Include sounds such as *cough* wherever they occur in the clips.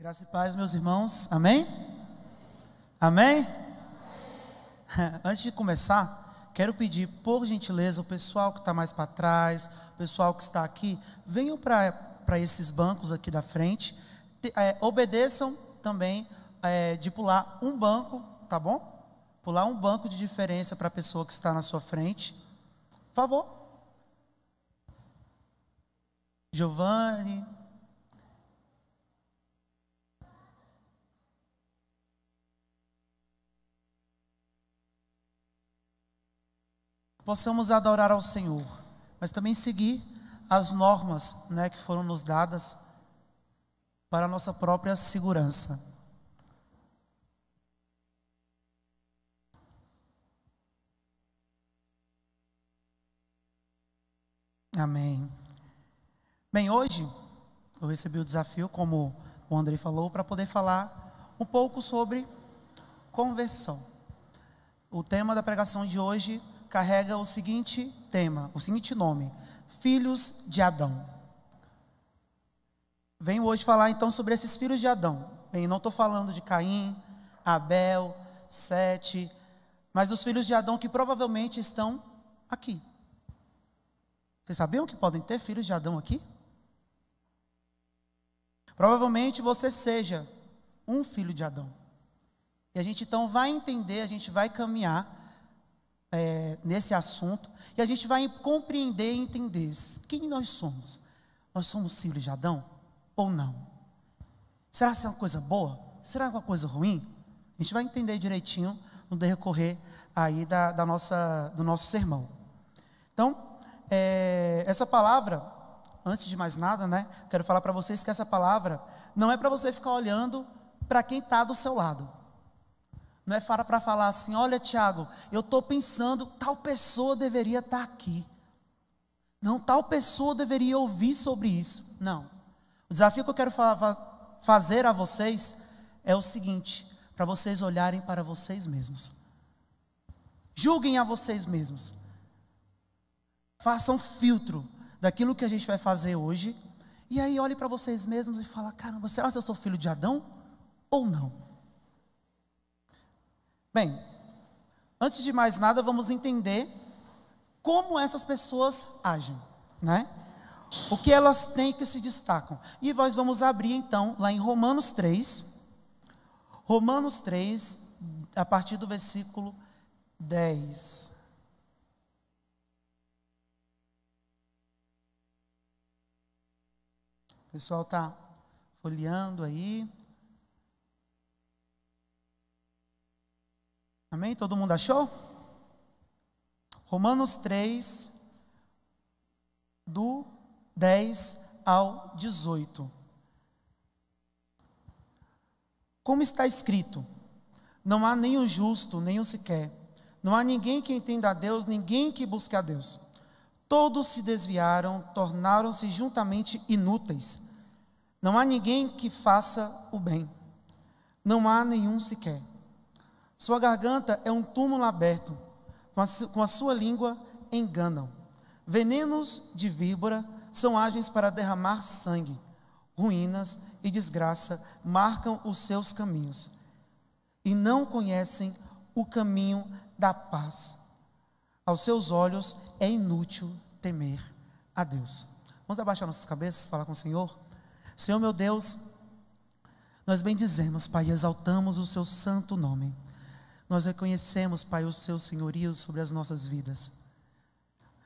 Graça e paz, meus irmãos. Amém? Amém? *laughs* Antes de começar, quero pedir, por gentileza, o pessoal que está mais para trás, o pessoal que está aqui, venham para esses bancos aqui da frente. É, obedeçam também é, de pular um banco, tá bom? Pular um banco de diferença para a pessoa que está na sua frente. Por favor. Giovanni, possamos adorar ao Senhor, mas também seguir as normas né, que foram nos dadas para a nossa própria segurança. Amém. Bem, hoje eu recebi o desafio, como o André falou, para poder falar um pouco sobre conversão. O tema da pregação de hoje carrega o seguinte tema, o seguinte nome: Filhos de Adão. Venho hoje falar então sobre esses filhos de Adão. Bem, não estou falando de Caim, Abel, Sete, mas dos filhos de Adão que provavelmente estão aqui. Vocês sabiam que podem ter filhos de Adão aqui? Provavelmente você seja um filho de Adão. E a gente então vai entender, a gente vai caminhar é, nesse assunto e a gente vai compreender e entender quem nós somos. Nós somos filhos de Adão ou não? Será que é uma coisa boa? Será que é uma coisa ruim? A gente vai entender direitinho no decorrer aí da, da nossa, do nosso sermão. Então, é, essa palavra, antes de mais nada, né, quero falar para vocês que essa palavra não é para você ficar olhando para quem está do seu lado. Não é para falar assim, olha Tiago, eu estou pensando, tal pessoa deveria estar tá aqui. Não, tal pessoa deveria ouvir sobre isso. Não. O desafio que eu quero fa fazer a vocês é o seguinte: para vocês olharem para vocês mesmos. Julguem a vocês mesmos. Façam filtro daquilo que a gente vai fazer hoje. E aí olhe para vocês mesmos e fala: caramba, será que eu sou filho de Adão ou não? Bem, antes de mais nada, vamos entender como essas pessoas agem, né? O que elas têm que se destacam. E nós vamos abrir então lá em Romanos 3. Romanos 3, a partir do versículo 10. O pessoal está folheando aí. Amém? Todo mundo achou? Romanos 3, do 10 ao 18. Como está escrito: Não há nenhum justo, nenhum sequer. Não há ninguém que entenda a Deus, ninguém que busque a Deus. Todos se desviaram, tornaram-se juntamente inúteis. Não há ninguém que faça o bem. Não há nenhum sequer. Sua garganta é um túmulo aberto, com a, com a sua língua enganam. Venenos de víbora são ágeis para derramar sangue. Ruínas e desgraça marcam os seus caminhos. E não conhecem o caminho da paz. Aos seus olhos é inútil temer a Deus. Vamos abaixar nossas cabeças, falar com o Senhor. Senhor meu Deus, nós bendizemos, Pai, e exaltamos o seu santo nome. Nós reconhecemos, Pai, o seu senhorio sobre as nossas vidas.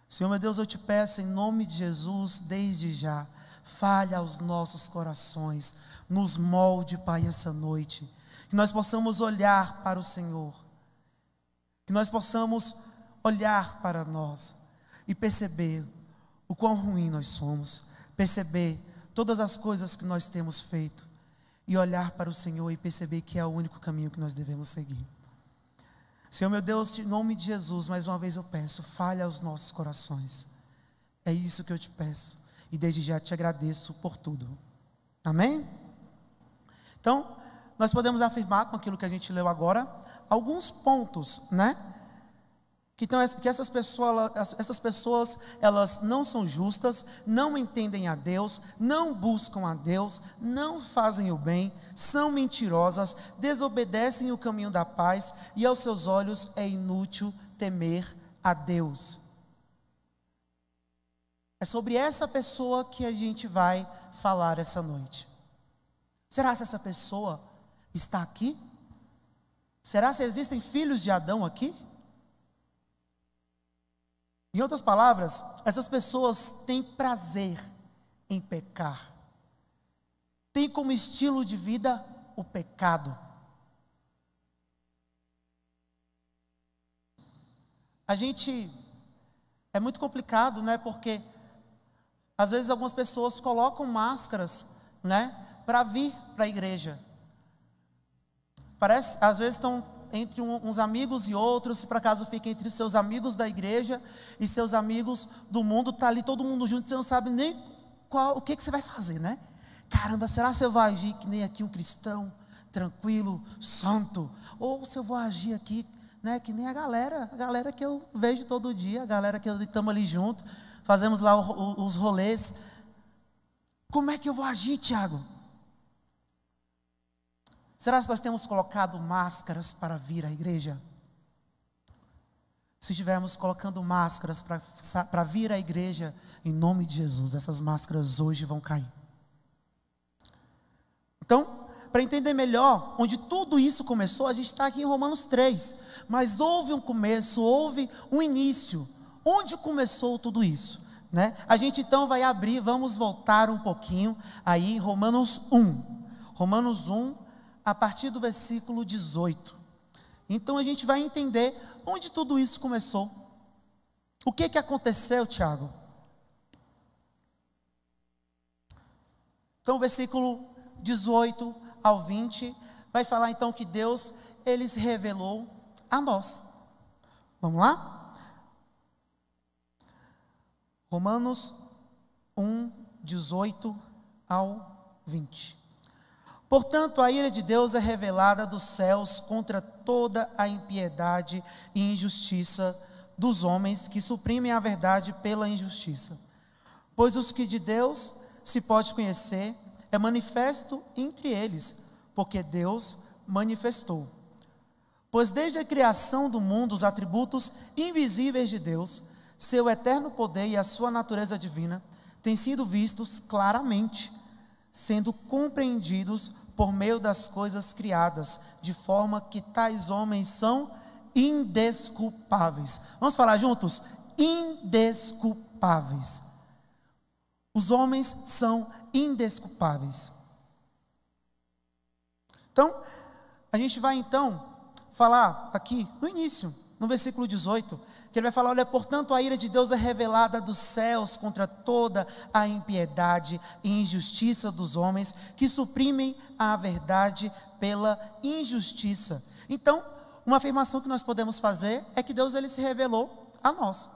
Senhor meu Deus, eu te peço em nome de Jesus, desde já, falha aos nossos corações, nos molde, Pai, essa noite, que nós possamos olhar para o Senhor, que nós possamos olhar para nós e perceber o quão ruim nós somos, perceber todas as coisas que nós temos feito e olhar para o Senhor e perceber que é o único caminho que nós devemos seguir. Senhor meu Deus, em nome de Jesus, mais uma vez eu peço, falha aos nossos corações. É isso que eu te peço. E desde já te agradeço por tudo. Amém? Então, nós podemos afirmar com aquilo que a gente leu agora, alguns pontos, né? Que, então, que essas, pessoas, essas pessoas elas não são justas, não entendem a Deus, não buscam a Deus, não fazem o bem, são mentirosas, desobedecem o caminho da paz e aos seus olhos é inútil temer a Deus. É sobre essa pessoa que a gente vai falar essa noite. Será que essa pessoa está aqui? Será que existem filhos de Adão aqui? Em outras palavras, essas pessoas têm prazer em pecar. Tem como estilo de vida o pecado. A gente é muito complicado, né? Porque às vezes algumas pessoas colocam máscaras, né, para vir para a igreja. Parece, às vezes estão entre uns amigos e outros, se por acaso fica entre seus amigos da igreja e seus amigos do mundo, está ali todo mundo junto, você não sabe nem qual, o que, que você vai fazer, né? Caramba, será que eu vou agir que nem aqui um cristão, tranquilo, santo? Ou se eu vou agir aqui, né, que nem a galera, a galera que eu vejo todo dia, a galera que estamos ali junto, fazemos lá os rolês. Como é que eu vou agir, Tiago? Será que nós temos colocado máscaras para vir à igreja? Se estivermos colocando máscaras para, para vir à igreja, em nome de Jesus, essas máscaras hoje vão cair. Então, para entender melhor onde tudo isso começou, a gente está aqui em Romanos 3. Mas houve um começo, houve um início. Onde começou tudo isso? Né? A gente então vai abrir, vamos voltar um pouquinho aí, Romanos 1. Romanos 1, a partir do versículo 18. Então a gente vai entender onde tudo isso começou. O que que aconteceu, Tiago? Então, versículo 18 ao 20 vai falar então que Deus ele se revelou a nós. Vamos lá? Romanos 1, 18 ao 20. Portanto, a ira de Deus é revelada dos céus contra toda a impiedade e injustiça dos homens que suprimem a verdade pela injustiça. Pois os que de Deus se pode conhecer é manifesto entre eles, porque Deus manifestou. Pois desde a criação do mundo, os atributos invisíveis de Deus, seu eterno poder e a sua natureza divina, têm sido vistos claramente, sendo compreendidos por meio das coisas criadas, de forma que tais homens são indesculpáveis. Vamos falar juntos? Indesculpáveis. Os homens são indesculpáveis. Então, a gente vai então falar aqui no início, no versículo 18, que ele vai falar: olha, portanto, a ira de Deus é revelada dos céus contra toda a impiedade e injustiça dos homens que suprimem a verdade pela injustiça. Então, uma afirmação que nós podemos fazer é que Deus ele se revelou a nós.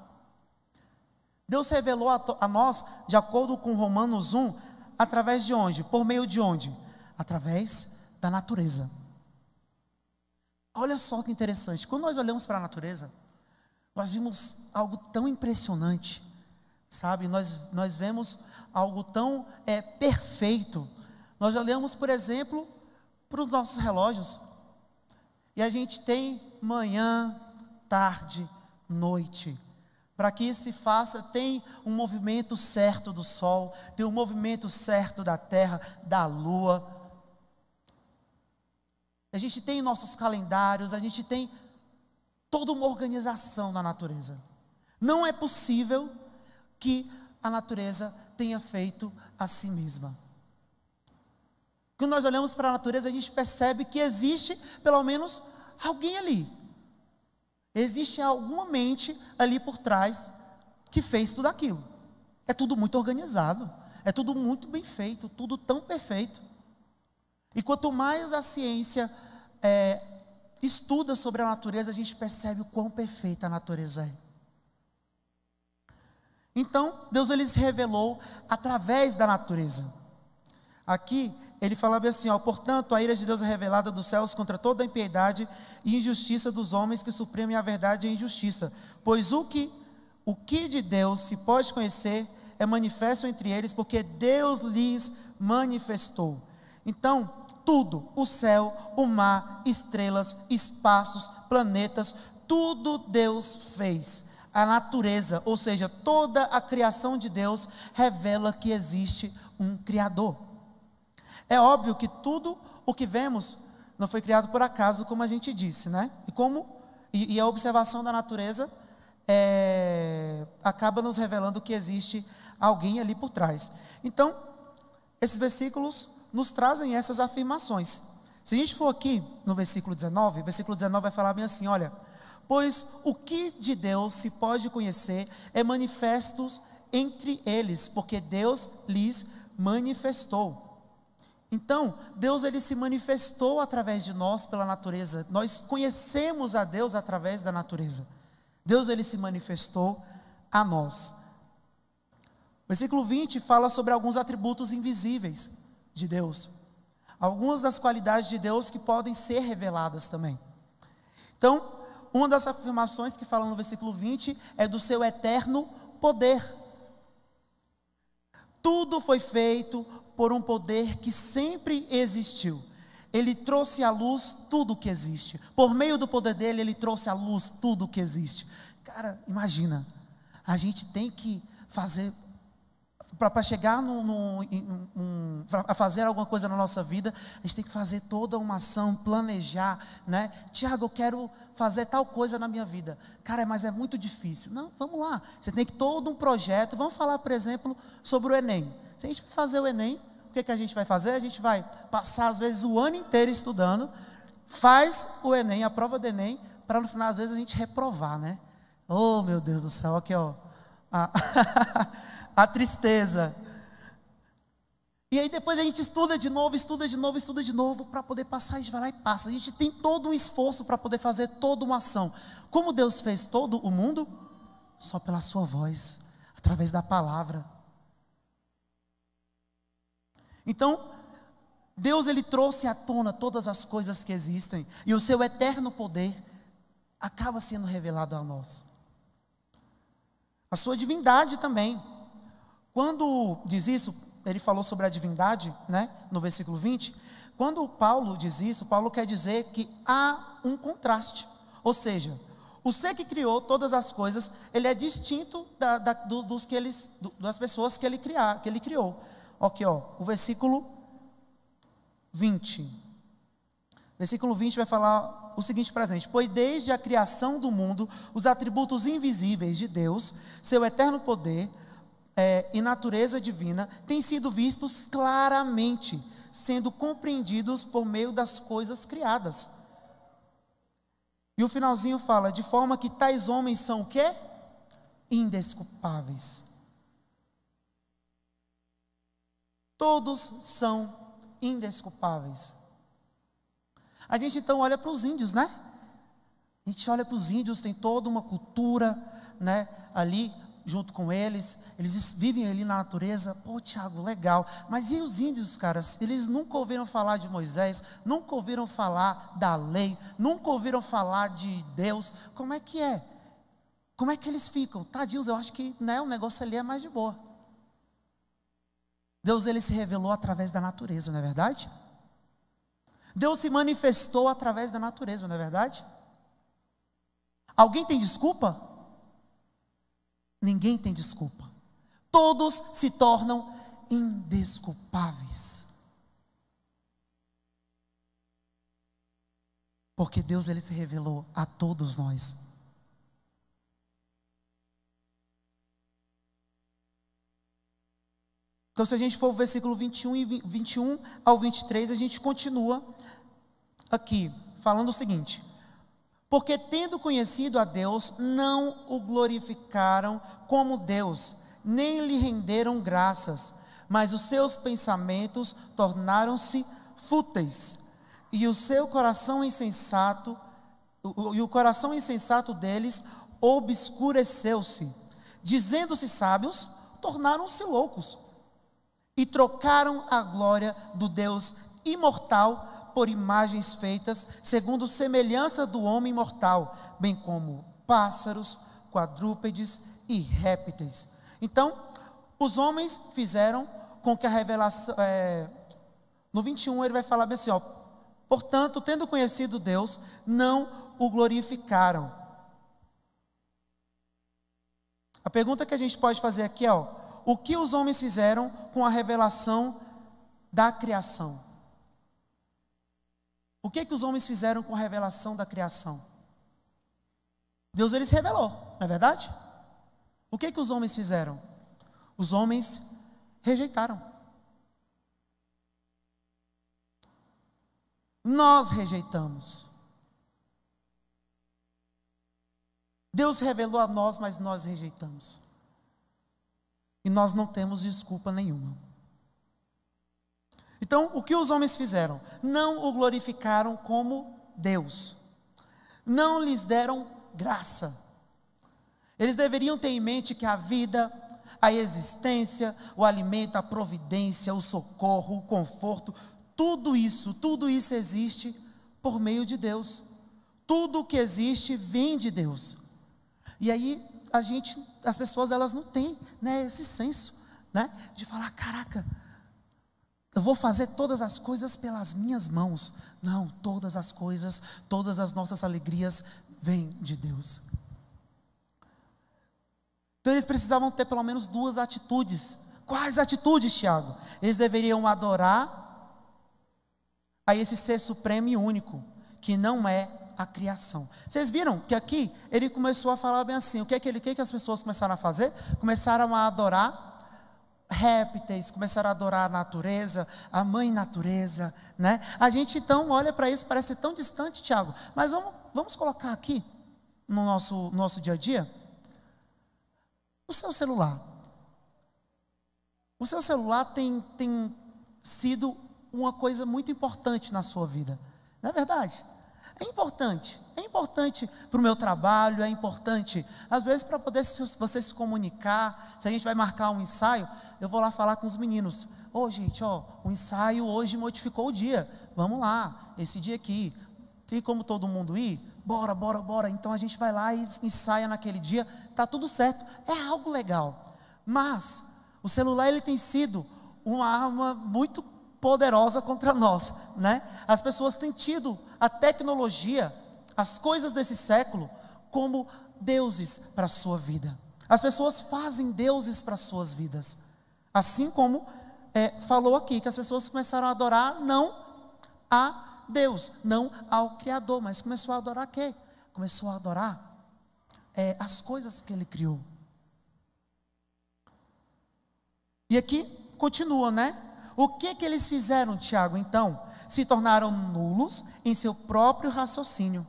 Deus revelou a, a nós, de acordo com Romanos 1, através de onde? Por meio de onde? Através da natureza. Olha só que interessante, quando nós olhamos para a natureza, nós vimos algo tão impressionante, sabe? Nós, nós vemos algo tão é, perfeito. Nós olhamos, por exemplo, para os nossos relógios, e a gente tem manhã, tarde, noite. Para que isso se faça, tem um movimento certo do Sol, tem um movimento certo da Terra, da Lua. A gente tem nossos calendários, a gente tem toda uma organização na natureza. Não é possível que a natureza tenha feito a si mesma. Quando nós olhamos para a natureza, a gente percebe que existe pelo menos alguém ali. Existe alguma mente ali por trás que fez tudo aquilo. É tudo muito organizado, é tudo muito bem feito, tudo tão perfeito. E quanto mais a ciência é, estuda sobre a natureza, a gente percebe o quão perfeita a natureza é. Então, Deus ele se revelou através da natureza. Aqui ele fala assim: ó, portanto, a ira de Deus é revelada dos céus contra toda a impiedade e injustiça dos homens que suprimem a verdade e a injustiça. Pois o que, o que de Deus se pode conhecer é manifesto entre eles, porque Deus lhes manifestou. Então, tudo, o céu, o mar, estrelas, espaços, planetas, tudo Deus fez. A natureza, ou seja, toda a criação de Deus revela que existe um Criador. É óbvio que tudo o que vemos não foi criado por acaso, como a gente disse, né? E como e, e a observação da natureza é, acaba nos revelando que existe alguém ali por trás. Então, esses versículos nos trazem essas afirmações. Se a gente for aqui no versículo 19, o versículo 19 vai falar bem assim: olha, pois o que de Deus se pode conhecer é manifestos entre eles, porque Deus lhes manifestou. Então, Deus ele se manifestou através de nós pela natureza. Nós conhecemos a Deus através da natureza. Deus ele se manifestou a nós. Versículo 20 fala sobre alguns atributos invisíveis de Deus. Algumas das qualidades de Deus que podem ser reveladas também. Então, uma das afirmações que fala no versículo 20 é do seu eterno poder. Tudo foi feito por um poder que sempre existiu. Ele trouxe à luz tudo o que existe. Por meio do poder dele, ele trouxe à luz tudo o que existe. Cara, imagina, a gente tem que fazer para chegar no, no, um, a fazer alguma coisa na nossa vida, a gente tem que fazer toda uma ação, planejar, né? Tiago, eu quero fazer tal coisa na minha vida. Cara, mas é muito difícil. Não, vamos lá. Você tem que todo um projeto. Vamos falar, por exemplo, sobre o Enem. Se a gente fazer o Enem, o que, que a gente vai fazer? A gente vai passar, às vezes, o ano inteiro estudando, faz o Enem, a prova do Enem, para no final, às vezes, a gente reprovar, né? Oh, meu Deus do céu, aqui, ó. A, *laughs* a tristeza. E aí depois a gente estuda de novo, estuda de novo, estuda de novo, para poder passar, a gente vai lá e passa. A gente tem todo um esforço para poder fazer toda uma ação. Como Deus fez todo o mundo? Só pela sua voz, através da palavra. Então, Deus ele trouxe à tona todas as coisas que existem e o seu eterno poder acaba sendo revelado a nós. A sua divindade também. Quando diz isso, ele falou sobre a divindade, né, no versículo 20. Quando Paulo diz isso, Paulo quer dizer que há um contraste. Ou seja, o ser que criou todas as coisas, ele é distinto da, da, do, dos que eles, do, das pessoas que ele, criar, que ele criou. Aqui, ó, o versículo 20. Versículo 20 vai falar o seguinte presente: Pois desde a criação do mundo, os atributos invisíveis de Deus, seu eterno poder, é, e natureza divina têm sido vistos claramente, sendo compreendidos por meio das coisas criadas. E o finalzinho fala: de forma que tais homens são o quê? Indesculpáveis. Todos são indesculpáveis. A gente então olha para os índios, né? A gente olha para os índios, tem toda uma cultura, né? Ali junto com eles, eles vivem ali na natureza. Pô, Tiago, legal. Mas e os índios, caras? Eles nunca ouviram falar de Moisés, nunca ouviram falar da lei, nunca ouviram falar de Deus. Como é que é? Como é que eles ficam? Tadinhos, eu acho que né, o negócio ali é mais de boa. Deus ele se revelou através da natureza, não é verdade? Deus se manifestou através da natureza, não é verdade? Alguém tem desculpa? Ninguém tem desculpa. Todos se tornam indesculpáveis. Porque Deus ele se revelou a todos nós. Então, se a gente for o versículo 21 e 21 ao 23, a gente continua aqui, falando o seguinte: porque tendo conhecido a Deus, não o glorificaram como Deus, nem lhe renderam graças, mas os seus pensamentos tornaram-se fúteis, e o seu coração insensato, e o coração insensato deles obscureceu-se. Dizendo-se sábios, tornaram-se loucos, e trocaram a glória do Deus imortal por imagens feitas segundo semelhança do homem mortal, bem como pássaros, quadrúpedes e répteis. Então, os homens fizeram com que a revelação. É, no 21 ele vai falar bem assim: ó, portanto, tendo conhecido Deus, não o glorificaram. A pergunta que a gente pode fazer aqui é: ó, o que os homens fizeram com a revelação da criação? O que, que os homens fizeram com a revelação da criação? Deus eles revelou, não é verdade? O que, que os homens fizeram? Os homens rejeitaram. Nós rejeitamos. Deus revelou a nós, mas nós rejeitamos. E nós não temos desculpa nenhuma. Então, o que os homens fizeram? Não o glorificaram como Deus. Não lhes deram graça. Eles deveriam ter em mente que a vida, a existência, o alimento, a providência, o socorro, o conforto, tudo isso, tudo isso existe por meio de Deus. Tudo que existe vem de Deus. E aí a gente, as pessoas elas não têm, né, esse senso, né, de falar, caraca, eu vou fazer todas as coisas pelas minhas mãos. Não, todas as coisas, todas as nossas alegrias vêm de Deus. Então eles precisavam ter pelo menos duas atitudes. Quais atitudes, Tiago? Eles deveriam adorar a esse ser supremo e único, que não é a criação. Vocês viram que aqui ele começou a falar bem assim: o que é que, ele, que, é que as pessoas começaram a fazer? Começaram a adorar répteis, começaram a adorar a natureza, a mãe natureza, né? A gente então olha para isso, parece tão distante, Tiago, mas vamos, vamos colocar aqui no nosso, nosso dia a dia o seu celular. O seu celular tem, tem sido uma coisa muito importante na sua vida, não é verdade? É importante, é importante para o meu trabalho, é importante, às vezes, para poder você se comunicar. Se a gente vai marcar um ensaio, eu vou lá falar com os meninos. Ô, oh, gente, ó, o ensaio hoje modificou o dia. Vamos lá, esse dia aqui. Tem como todo mundo ir? Bora, bora, bora. Então a gente vai lá e ensaia naquele dia. Tá tudo certo. É algo legal. Mas o celular ele tem sido uma arma muito poderosa contra nós, né? As pessoas têm tido a tecnologia, as coisas desse século como deuses para a sua vida. As pessoas fazem deuses para as suas vidas. Assim como é, falou aqui, que as pessoas começaram a adorar não a Deus, não ao Criador, mas começou a adorar quê? Começou a adorar é, as coisas que ele criou. E aqui continua, né? O que que eles fizeram, Tiago? Então, se tornaram nulos em seu próprio raciocínio.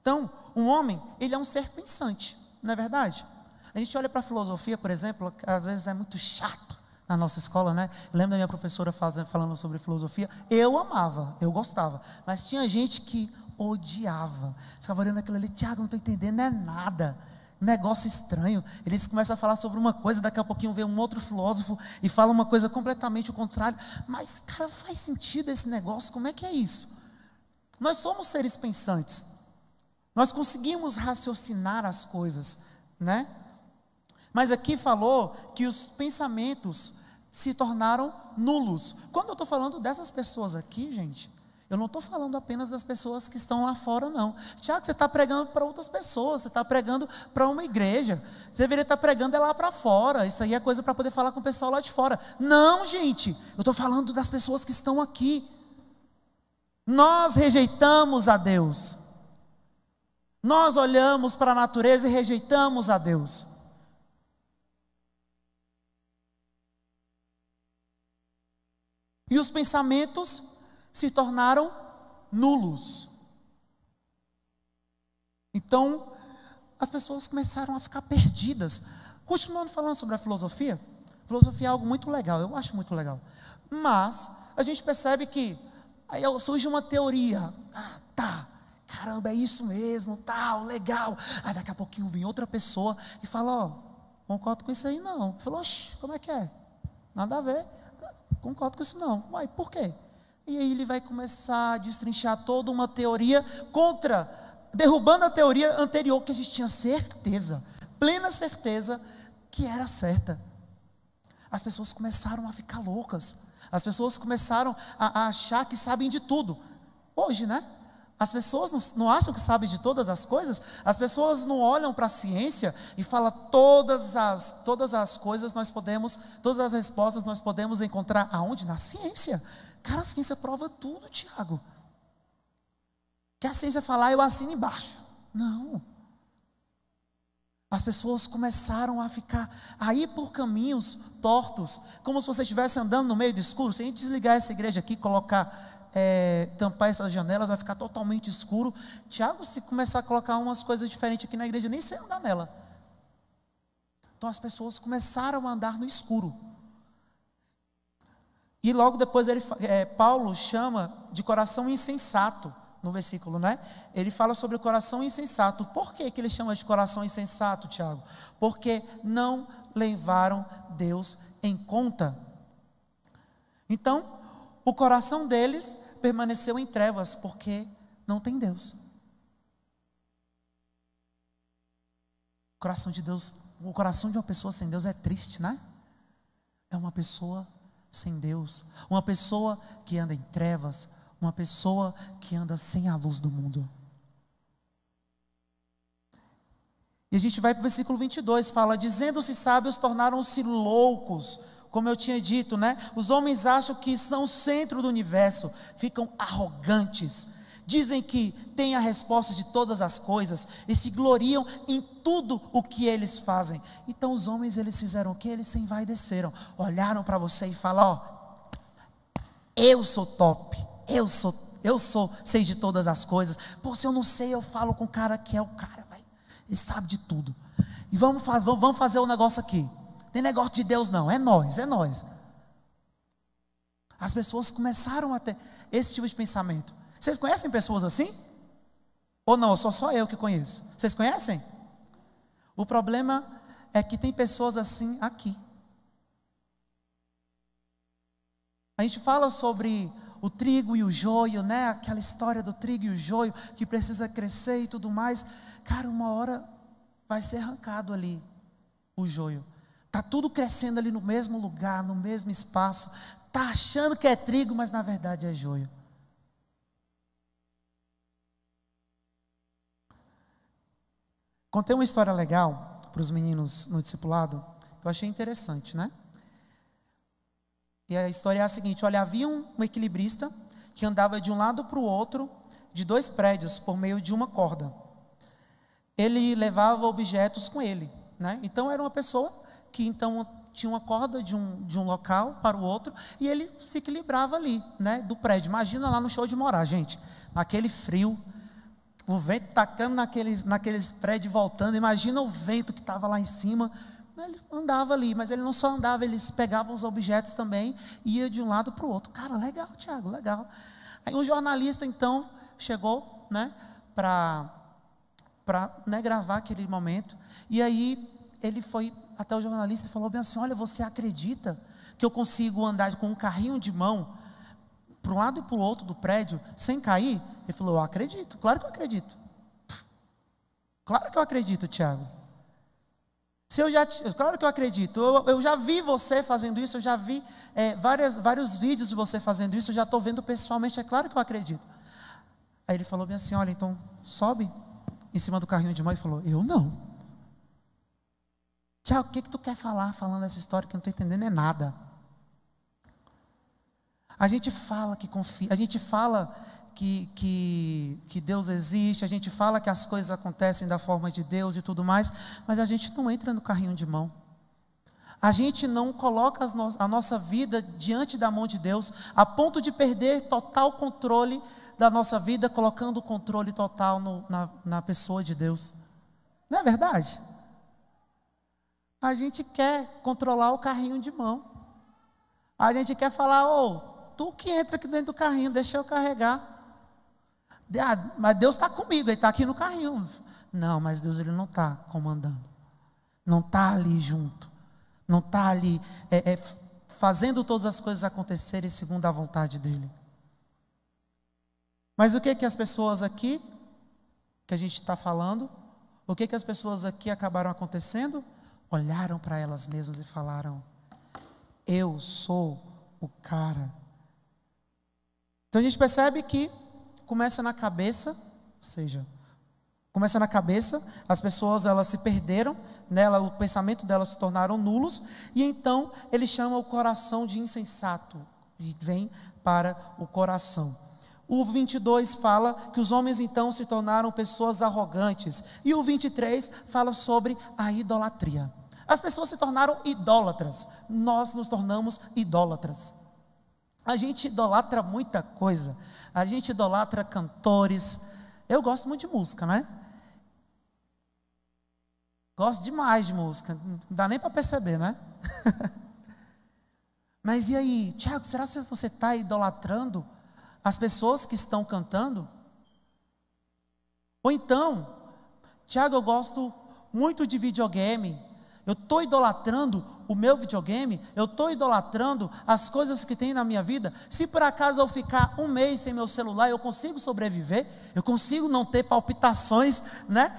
Então, um homem, ele é um ser pensante, não é verdade? A gente olha para a filosofia, por exemplo, às vezes é muito chato na nossa escola, né? Lembro da minha professora fazendo, falando sobre filosofia. Eu amava, eu gostava. Mas tinha gente que odiava. Ficava olhando aquilo ali, Tiago, não estou entendendo, não é nada negócio estranho. Eles começam a falar sobre uma coisa, daqui a pouquinho vem um outro filósofo e fala uma coisa completamente o contrário. Mas, cara, faz sentido esse negócio? Como é que é isso? Nós somos seres pensantes. Nós conseguimos raciocinar as coisas, né? Mas aqui falou que os pensamentos se tornaram nulos. Quando eu estou falando dessas pessoas aqui, gente, eu não estou falando apenas das pessoas que estão lá fora, não. Tiago, você está pregando para outras pessoas, você está pregando para uma igreja. Você deveria estar tá pregando é lá para fora. Isso aí é coisa para poder falar com o pessoal lá de fora. Não, gente, eu estou falando das pessoas que estão aqui. Nós rejeitamos a Deus. Nós olhamos para a natureza e rejeitamos a Deus. E os pensamentos se tornaram nulos. Então, as pessoas começaram a ficar perdidas. Continuando falando sobre a filosofia, filosofia é algo muito legal, eu acho muito legal. Mas a gente percebe que aí surge uma teoria. Ah, tá, caramba, é isso mesmo, tal, legal. Aí daqui a pouquinho vem outra pessoa e fala, ó, oh, concordo com isso aí não. Falou, oxe, como é que é? Nada a ver. Concordo com isso não. Uai, por quê? E aí ele vai começar a destrinchar toda uma teoria contra, derrubando a teoria anterior que a gente tinha certeza, plena certeza que era certa. As pessoas começaram a ficar loucas. As pessoas começaram a, a achar que sabem de tudo. Hoje, né? As pessoas não, não, acham que sabem de todas as coisas, as pessoas não olham para a ciência e falam todas as, todas as coisas nós podemos, todas as respostas nós podemos encontrar aonde? Na ciência. Cara, a ciência prova tudo, Tiago. Que a ciência falar, eu assino embaixo. Não. As pessoas começaram a ficar, a ir por caminhos tortos, como se você estivesse andando no meio do escuro. Se a gente desligar essa igreja aqui, colocar, é, tampar essas janelas, vai ficar totalmente escuro. Tiago, se começar a colocar umas coisas diferentes aqui na igreja, nem sei andar nela. Então as pessoas começaram a andar no escuro. E logo depois ele, é, Paulo chama de coração insensato, no versículo, né? Ele fala sobre o coração insensato. Por que, que ele chama de coração insensato, Tiago? Porque não levaram Deus em conta. Então, o coração deles permaneceu em trevas, porque não tem Deus. O coração de Deus, o coração de uma pessoa sem Deus é triste, né? É uma pessoa sem Deus, uma pessoa que anda em trevas, uma pessoa que anda sem a luz do mundo. E a gente vai para o versículo 22, fala: Dizendo-se sábios, tornaram-se loucos. Como eu tinha dito, né? Os homens acham que são o centro do universo, ficam arrogantes, dizem que têm a resposta de todas as coisas e se gloriam em tudo o que eles fazem. Então os homens eles fizeram o que? Eles se envaideceram, olharam para você e falaram: ó, eu sou top, eu sou, eu sou, sei de todas as coisas. Pô, se eu não sei, eu falo com o cara que é o cara, vai. Ele sabe de tudo. E vamos, vamos, vamos fazer o um negócio aqui. Tem negócio de Deus não, é nós, é nós. As pessoas começaram a ter esse tipo de pensamento. Vocês conhecem pessoas assim? Ou não, sou só eu que conheço. Vocês conhecem? O problema é que tem pessoas assim aqui. A gente fala sobre o trigo e o joio, né? Aquela história do trigo e o joio que precisa crescer e tudo mais. Cara, uma hora vai ser arrancado ali o joio. Tá tudo crescendo ali no mesmo lugar, no mesmo espaço. Tá achando que é trigo, mas na verdade é joio. Contei uma história legal para os meninos no discipulado, que eu achei interessante, né? E a história é a seguinte: olha, havia um, um equilibrista que andava de um lado para o outro de dois prédios por meio de uma corda. Ele levava objetos com ele, né? Então era uma pessoa que então tinha uma corda de um, de um local para o outro e ele se equilibrava ali, né? Do prédio. Imagina lá no show de morar, gente, aquele frio o vento tacando naqueles, naqueles prédios voltando. Imagina o vento que estava lá em cima. Ele andava ali, mas ele não só andava, eles pegavam os objetos também e ia de um lado para o outro. Cara, legal, Tiago, legal. Aí um jornalista então chegou, né, para para né, gravar aquele momento. E aí ele foi até o jornalista e falou bem assim: Olha, você acredita que eu consigo andar com um carrinho de mão para um lado e para o outro do prédio sem cair? Ele falou: Eu acredito, claro que eu acredito. Claro que eu acredito, Tiago. Se eu já, claro que eu acredito. Eu, eu já vi você fazendo isso, eu já vi é, várias, vários vídeos de você fazendo isso, eu já estou vendo pessoalmente, é claro que eu acredito. Aí ele falou bem assim: olha, então sobe em cima do carrinho de mão e falou: Eu não. Tiago, o que, que tu quer falar falando essa história que eu não estou entendendo é nada. A gente fala que confia, a gente fala que, que, que Deus existe, a gente fala que as coisas acontecem da forma de Deus e tudo mais, mas a gente não entra no carrinho de mão. A gente não coloca no, a nossa vida diante da mão de Deus, a ponto de perder total controle da nossa vida, colocando o controle total no, na, na pessoa de Deus. Não é verdade? A gente quer controlar o carrinho de mão. A gente quer falar, ô, oh, tu que entra aqui dentro do carrinho, deixa eu carregar. Ah, mas Deus está comigo, Ele está aqui no carrinho. Não, mas Deus ele não está comandando. Não está ali junto. Não está ali é, é, fazendo todas as coisas acontecerem segundo a vontade dele. Mas o que que as pessoas aqui, que a gente está falando, o que que as pessoas aqui acabaram acontecendo? Olharam para elas mesmas e falaram: Eu sou o cara. Então a gente percebe que começa na cabeça, ou seja, começa na cabeça, as pessoas elas se perderam, nela o pensamento delas se tornaram nulos, e então ele chama o coração de insensato e vem para o coração. O 22 fala que os homens então se tornaram pessoas arrogantes, e o 23 fala sobre a idolatria. As pessoas se tornaram idólatras, nós nos tornamos idólatras. A gente idolatra muita coisa. A gente idolatra cantores. Eu gosto muito de música, né? Gosto demais de música. Não dá nem para perceber, né? *laughs* Mas e aí, Tiago, será que você está idolatrando as pessoas que estão cantando? Ou então, Tiago, eu gosto muito de videogame. Eu estou idolatrando o meu videogame, eu estou idolatrando as coisas que tem na minha vida. Se por acaso eu ficar um mês sem meu celular, eu consigo sobreviver, eu consigo não ter palpitações, né?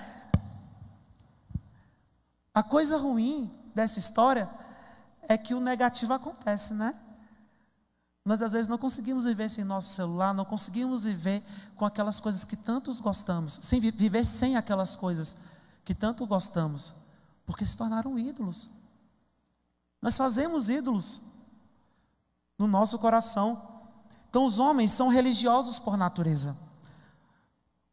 A coisa ruim dessa história é que o negativo acontece, né? Nós às vezes não conseguimos viver sem nosso celular, não conseguimos viver com aquelas coisas que tantos gostamos, sem viver sem aquelas coisas que tanto gostamos, porque se tornaram ídolos. Nós fazemos ídolos no nosso coração. Então, os homens são religiosos por natureza.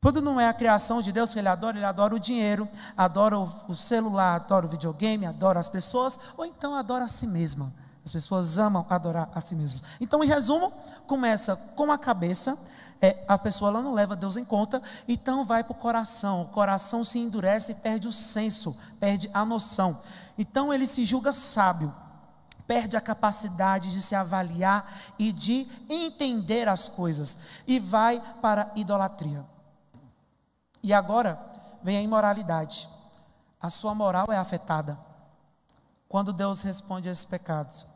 Quando não é a criação de Deus que ele adora, ele adora o dinheiro, adora o celular, adora o videogame, adora as pessoas, ou então adora a si mesma. As pessoas amam adorar a si mesmas. Então, em resumo, começa com a cabeça, é, a pessoa ela não leva Deus em conta, então vai para o coração. O coração se endurece e perde o senso, perde a noção. Então ele se julga sábio perde a capacidade de se avaliar e de entender as coisas e vai para a idolatria. E agora vem a imoralidade. A sua moral é afetada quando Deus responde a esses pecados.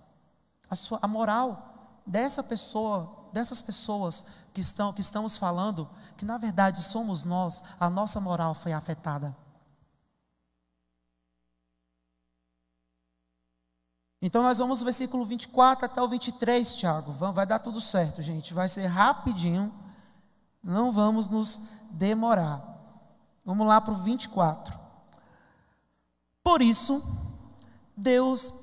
A, sua, a moral dessa pessoa, dessas pessoas que estão que estamos falando, que na verdade somos nós, a nossa moral foi afetada. Então nós vamos do versículo 24 até o 23, Tiago. Vai dar tudo certo, gente. Vai ser rapidinho. Não vamos nos demorar. Vamos lá para o 24. Por isso, Deus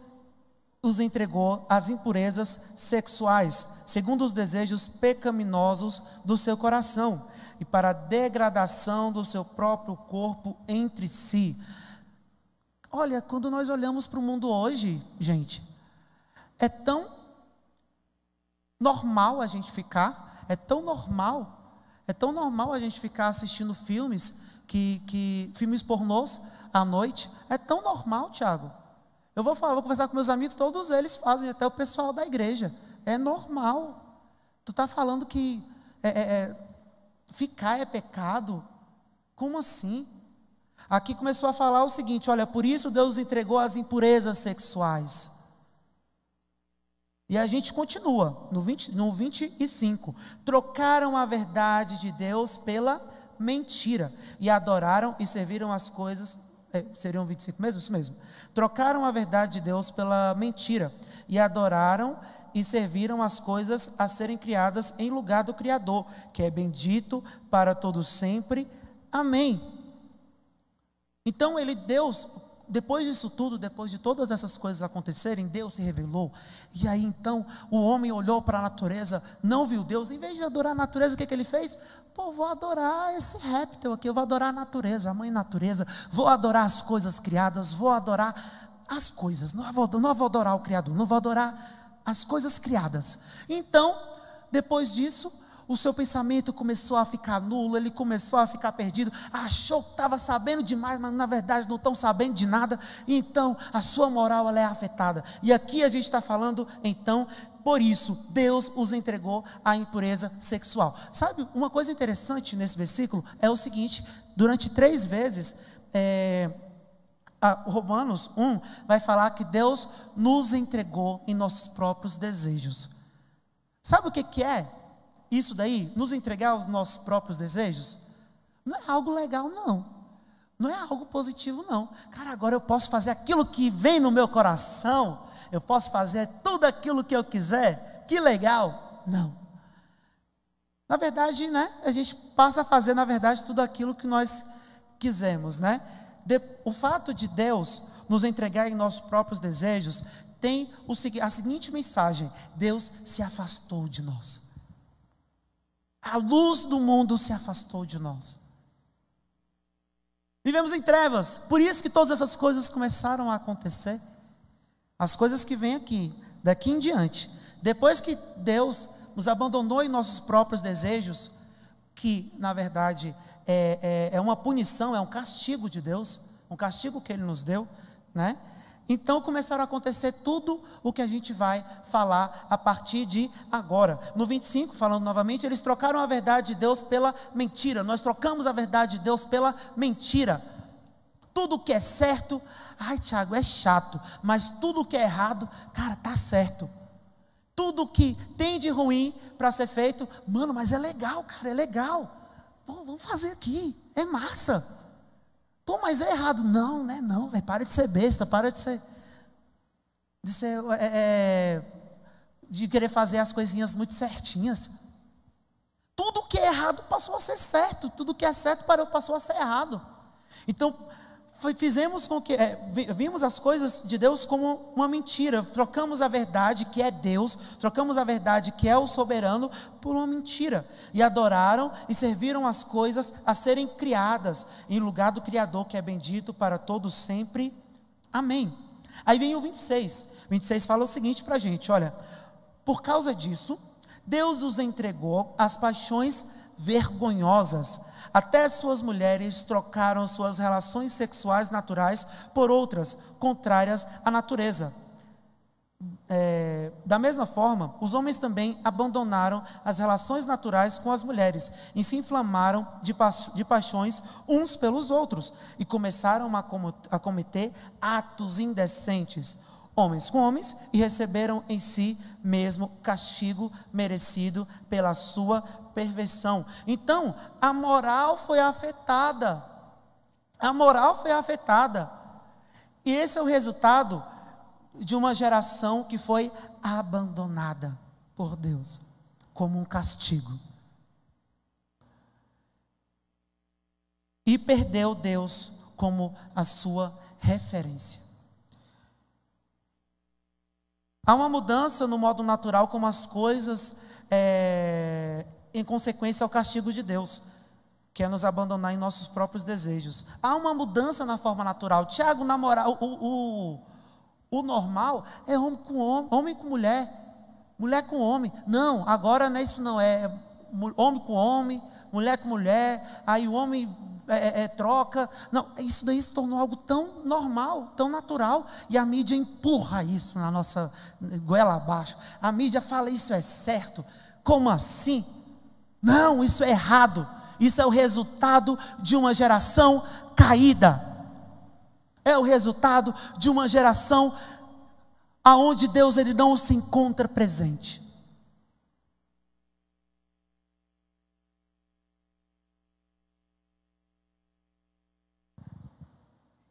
os entregou às impurezas sexuais, segundo os desejos pecaminosos do seu coração, e para a degradação do seu próprio corpo entre si Olha, quando nós olhamos para o mundo hoje, gente, é tão normal a gente ficar, é tão normal, é tão normal a gente ficar assistindo filmes, que, que filmes pornôs à noite, é tão normal, Tiago. Eu vou falar, vou conversar com meus amigos, todos eles fazem, até o pessoal da igreja. É normal. Tu está falando que é, é, é, ficar é pecado? Como assim? Aqui começou a falar o seguinte: olha, por isso Deus entregou as impurezas sexuais. E a gente continua, no, 20, no 25. Trocaram a verdade de Deus pela mentira. E adoraram e serviram as coisas. É, seriam 25 mesmo? Isso mesmo. Trocaram a verdade de Deus pela mentira. E adoraram e serviram as coisas a serem criadas em lugar do Criador, que é bendito para todos sempre. Amém. Então ele, Deus, depois disso tudo, depois de todas essas coisas acontecerem, Deus se revelou. E aí então o homem olhou para a natureza, não viu Deus, em vez de adorar a natureza, o que, que ele fez? Pô, vou adorar esse réptil aqui, eu vou adorar a natureza, a mãe natureza, vou adorar as coisas criadas, vou adorar as coisas, não vou, não vou adorar o Criador, não vou adorar as coisas criadas. Então, depois disso, o seu pensamento começou a ficar nulo, ele começou a ficar perdido, achou que estava sabendo demais, mas na verdade não estão sabendo de nada, então a sua moral é afetada. E aqui a gente está falando, então, por isso, Deus os entregou à impureza sexual. Sabe, uma coisa interessante nesse versículo é o seguinte: durante três vezes, é, Romanos 1 vai falar que Deus nos entregou em nossos próprios desejos. Sabe o que, que é isso daí? Nos entregar os nossos próprios desejos? Não é algo legal, não. Não é algo positivo, não. Cara, agora eu posso fazer aquilo que vem no meu coração. Eu posso fazer tudo aquilo que eu quiser. Que legal. Não. Na verdade, né, a gente passa a fazer, na verdade, tudo aquilo que nós quisermos, né? O fato de Deus nos entregar em nossos próprios desejos tem o, a seguinte mensagem: Deus se afastou de nós. A luz do mundo se afastou de nós. Vivemos em trevas, por isso que todas essas coisas começaram a acontecer. As coisas que vêm aqui, daqui em diante. Depois que Deus nos abandonou em nossos próprios desejos, que na verdade é, é, é uma punição, é um castigo de Deus, um castigo que Ele nos deu, né? Então começaram a acontecer tudo o que a gente vai falar a partir de agora. No 25, falando novamente, eles trocaram a verdade de Deus pela mentira. Nós trocamos a verdade de Deus pela mentira. Tudo que é certo, ai Tiago, é chato, mas tudo que é errado, cara, tá certo. Tudo que tem de ruim para ser feito, mano, mas é legal, cara, é legal. Vamos fazer aqui, é massa. Pô, mas é errado. Não, né? Não, véio, para de ser besta, para de ser. De, ser é, é, de querer fazer as coisinhas muito certinhas. Tudo que é errado passou a ser certo, tudo que é certo passou a ser errado. Então, fizemos com que é, vimos as coisas de Deus como uma mentira, trocamos a verdade que é Deus, trocamos a verdade que é o soberano por uma mentira e adoraram e serviram as coisas a serem criadas em lugar do Criador que é bendito para todos sempre. Amém. Aí vem o 26. 26 fala o seguinte para a gente: olha, por causa disso, Deus os entregou às paixões vergonhosas até suas mulheres trocaram suas relações sexuais naturais por outras, contrárias à natureza. É, da mesma forma, os homens também abandonaram as relações naturais com as mulheres e se inflamaram de, pa de paixões uns pelos outros e começaram a, com a cometer atos indecentes, homens com homens, e receberam em si mesmo castigo merecido pela sua perversão. Então, a moral foi afetada. A moral foi afetada. E esse é o resultado de uma geração que foi abandonada por Deus como um castigo. E perdeu Deus como a sua referência. Há uma mudança no modo natural como as coisas é, em consequência ao castigo de Deus, que é nos abandonar em nossos próprios desejos. Há uma mudança na forma natural. Tiago, na moral, o, o, o normal é homem com homem, homem com mulher, mulher com homem. Não, agora não é isso não, é homem com homem, mulher com mulher, aí o homem é, é, é, troca. Não, isso daí se tornou algo tão normal, tão natural. E a mídia empurra isso na nossa goela abaixo. A mídia fala isso é certo. Como assim? Não, isso é errado. Isso é o resultado de uma geração caída. É o resultado de uma geração aonde Deus ele não se encontra presente.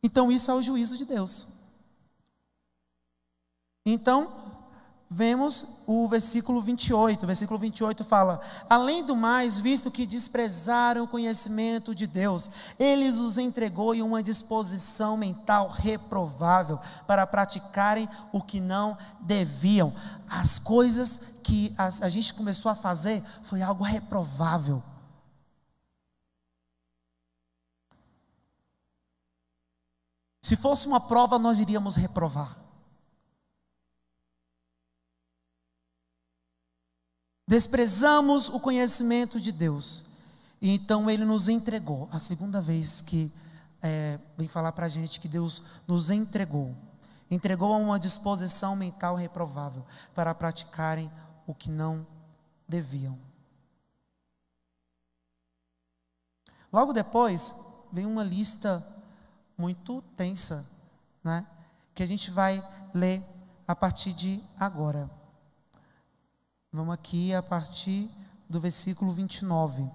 Então isso é o juízo de Deus. Então, vemos o versículo 28. O versículo 28 fala: Além do mais, visto que desprezaram o conhecimento de Deus, eles os entregou em uma disposição mental reprovável para praticarem o que não deviam. As coisas que a, a gente começou a fazer foi algo reprovável. Se fosse uma prova, nós iríamos reprovar. Desprezamos o conhecimento de Deus. E então ele nos entregou. A segunda vez que é, vem falar para a gente que Deus nos entregou. Entregou a uma disposição mental reprovável para praticarem o que não deviam. Logo depois, vem uma lista muito tensa né? que a gente vai ler a partir de agora. Vamos aqui a partir do versículo 29.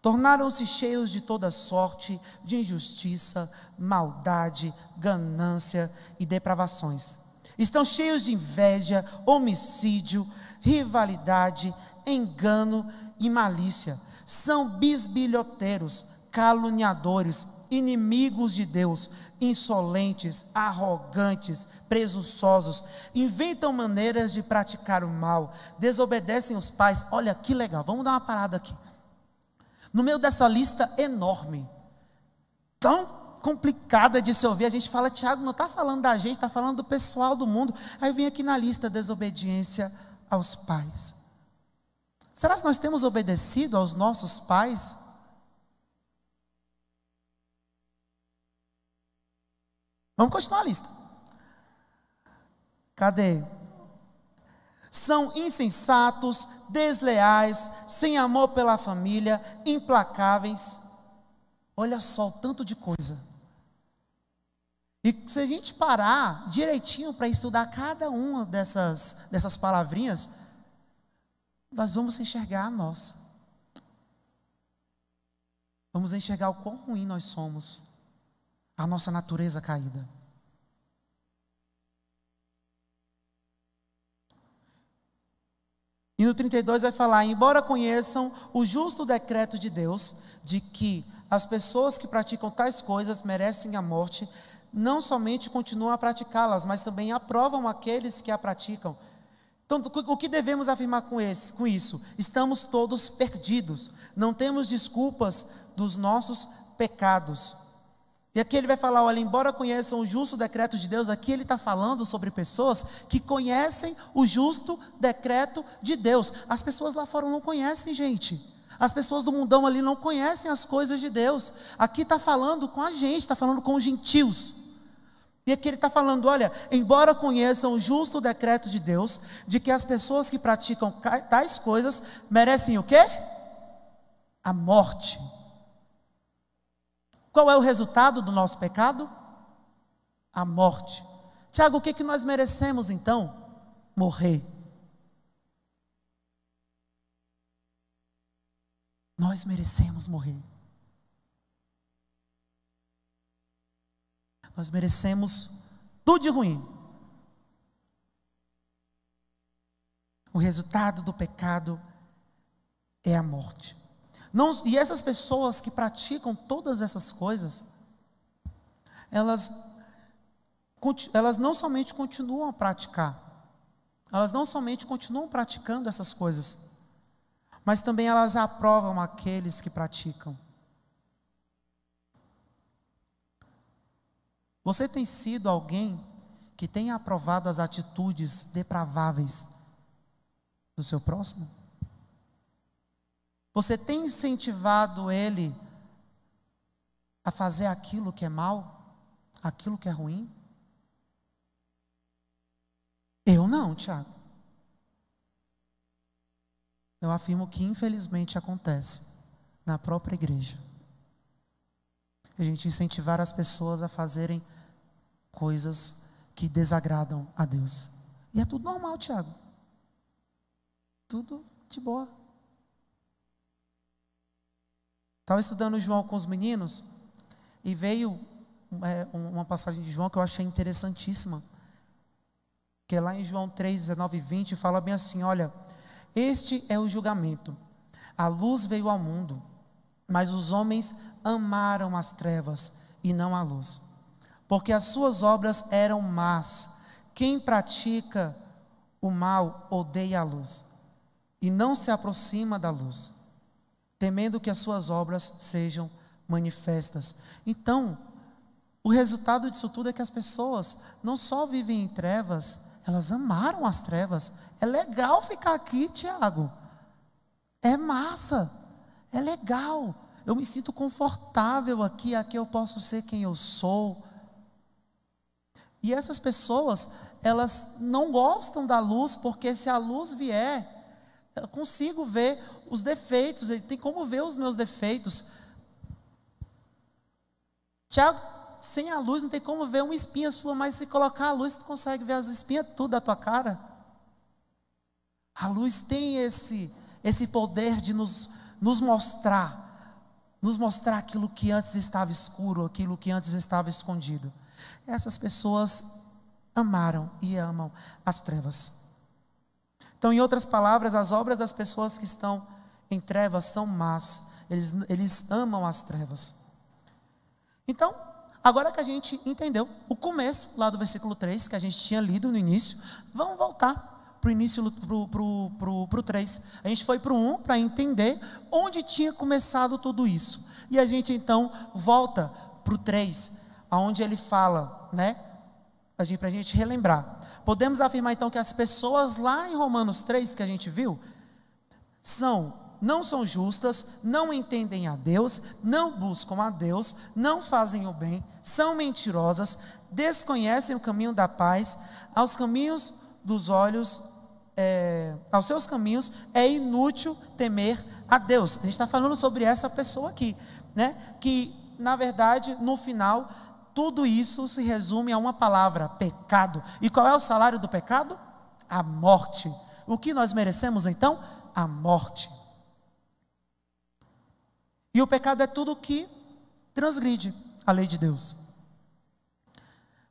Tornaram-se cheios de toda sorte de injustiça, maldade, ganância e depravações. Estão cheios de inveja, homicídio, rivalidade, engano e malícia. São bisbilhoteiros, caluniadores, inimigos de Deus, insolentes, arrogantes, presunçosos, inventam maneiras de praticar o mal, desobedecem os pais. Olha que legal, vamos dar uma parada aqui. No meio dessa lista enorme, tão complicada de se ouvir, a gente fala, Tiago, não está falando da gente, está falando do pessoal do mundo. Aí vem aqui na lista desobediência aos pais. Será que nós temos obedecido aos nossos pais? Vamos continuar a lista. Cadê? São insensatos, desleais, sem amor pela família, implacáveis. Olha só o tanto de coisa. E se a gente parar direitinho para estudar cada uma dessas, dessas palavrinhas, nós vamos enxergar a nossa. Vamos enxergar o quão ruim nós somos, a nossa natureza caída. E no 32 vai falar: embora conheçam o justo decreto de Deus, de que as pessoas que praticam tais coisas merecem a morte, não somente continuam a praticá-las, mas também aprovam aqueles que a praticam. Então, o que devemos afirmar com, esse, com isso? Estamos todos perdidos, não temos desculpas dos nossos pecados. E aqui ele vai falar: olha, embora conheçam o justo decreto de Deus, aqui ele está falando sobre pessoas que conhecem o justo decreto de Deus. As pessoas lá fora não conhecem, gente. As pessoas do mundão ali não conhecem as coisas de Deus. Aqui está falando com a gente, está falando com os gentios. E aqui ele está falando: olha, embora conheçam o justo decreto de Deus, de que as pessoas que praticam tais coisas merecem o quê? A morte. Qual é o resultado do nosso pecado? A morte. Tiago, o que, que nós merecemos então? Morrer. Nós merecemos morrer. Nós merecemos tudo de ruim. O resultado do pecado é a morte. Não, e essas pessoas que praticam todas essas coisas, elas, elas não somente continuam a praticar, elas não somente continuam praticando essas coisas, mas também elas aprovam aqueles que praticam. Você tem sido alguém que tem aprovado as atitudes depraváveis do seu próximo? Você tem incentivado ele a fazer aquilo que é mal, aquilo que é ruim? Eu não, Tiago. Eu afirmo que infelizmente acontece na própria igreja. A gente incentivar as pessoas a fazerem coisas que desagradam a Deus. E é tudo normal, Tiago. Tudo de boa. Estava estudando João com os meninos e veio é, uma passagem de João que eu achei interessantíssima. Que é lá em João 3, 19 e 20, fala bem assim: olha, este é o julgamento. A luz veio ao mundo, mas os homens amaram as trevas e não a luz, porque as suas obras eram más. Quem pratica o mal odeia a luz e não se aproxima da luz temendo que as suas obras sejam manifestas. Então, o resultado disso tudo é que as pessoas não só vivem em trevas, elas amaram as trevas. É legal ficar aqui, Tiago. É massa. É legal. Eu me sinto confortável aqui, aqui eu posso ser quem eu sou. E essas pessoas, elas não gostam da luz, porque se a luz vier, eu consigo ver os defeitos, ele tem como ver os meus defeitos. Tiago, sem a luz não tem como ver uma espinha sua, mas se colocar a luz, você consegue ver as espinhas tudo da tua cara. A luz tem esse, esse poder de nos, nos mostrar, nos mostrar aquilo que antes estava escuro, aquilo que antes estava escondido. Essas pessoas amaram e amam as trevas. Então, em outras palavras, as obras das pessoas que estão em trevas são más, eles, eles amam as trevas. Então, agora que a gente entendeu o começo lá do versículo 3, que a gente tinha lido no início, vamos voltar para o início, para o 3. A gente foi para o 1 para entender onde tinha começado tudo isso. E a gente então volta para o 3, aonde ele fala, né? Para a gente relembrar. Podemos afirmar então que as pessoas lá em Romanos 3 que a gente viu são não são justas, não entendem a Deus, não buscam a Deus, não fazem o bem, são mentirosas, desconhecem o caminho da paz, aos caminhos dos olhos, é, aos seus caminhos é inútil temer a Deus. A gente está falando sobre essa pessoa aqui, né? Que na verdade no final tudo isso se resume a uma palavra: pecado. E qual é o salário do pecado? A morte. O que nós merecemos então? A morte. E o pecado é tudo que transgride a lei de Deus.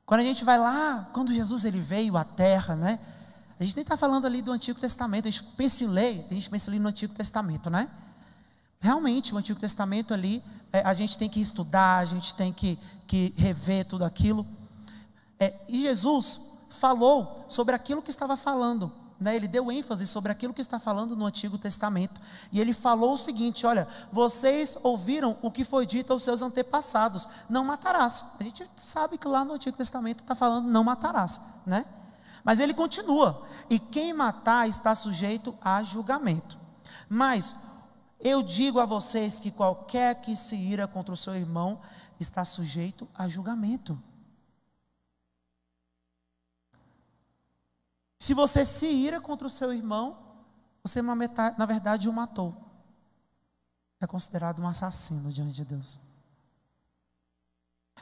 Quando a gente vai lá, quando Jesus ele veio à terra, né? A gente nem está falando ali do Antigo Testamento, a gente pensa em lei, a gente pensa ali no Antigo Testamento, né? Realmente, o Antigo Testamento ali, é, a gente tem que estudar, a gente tem que, que rever tudo aquilo. É, e Jesus falou sobre aquilo que estava falando né, ele deu ênfase sobre aquilo que está falando no Antigo Testamento. E ele falou o seguinte: olha, vocês ouviram o que foi dito aos seus antepassados: não matarás. A gente sabe que lá no Antigo Testamento está falando não matarás, né? Mas ele continua: e quem matar está sujeito a julgamento. Mas eu digo a vocês que qualquer que se ira contra o seu irmão está sujeito a julgamento. Se você se ira contra o seu irmão, você na verdade o matou. É considerado um assassino diante de Deus.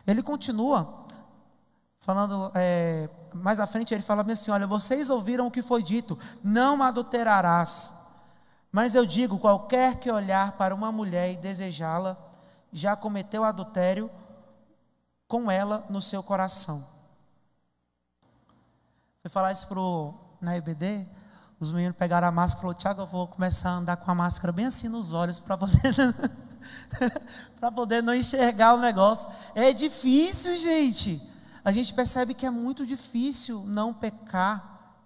Ele continua falando é, mais à frente, ele fala assim: olha, vocês ouviram o que foi dito, não adulterarás. Mas eu digo: qualquer que olhar para uma mulher e desejá-la, já cometeu adultério com ela no seu coração. Fui falar isso pro, na EBD, os meninos pegaram a máscara e falaram, Tiago, eu vou começar a andar com a máscara bem assim nos olhos para poder, *laughs* para poder não enxergar o negócio. É difícil, gente. A gente percebe que é muito difícil não pecar.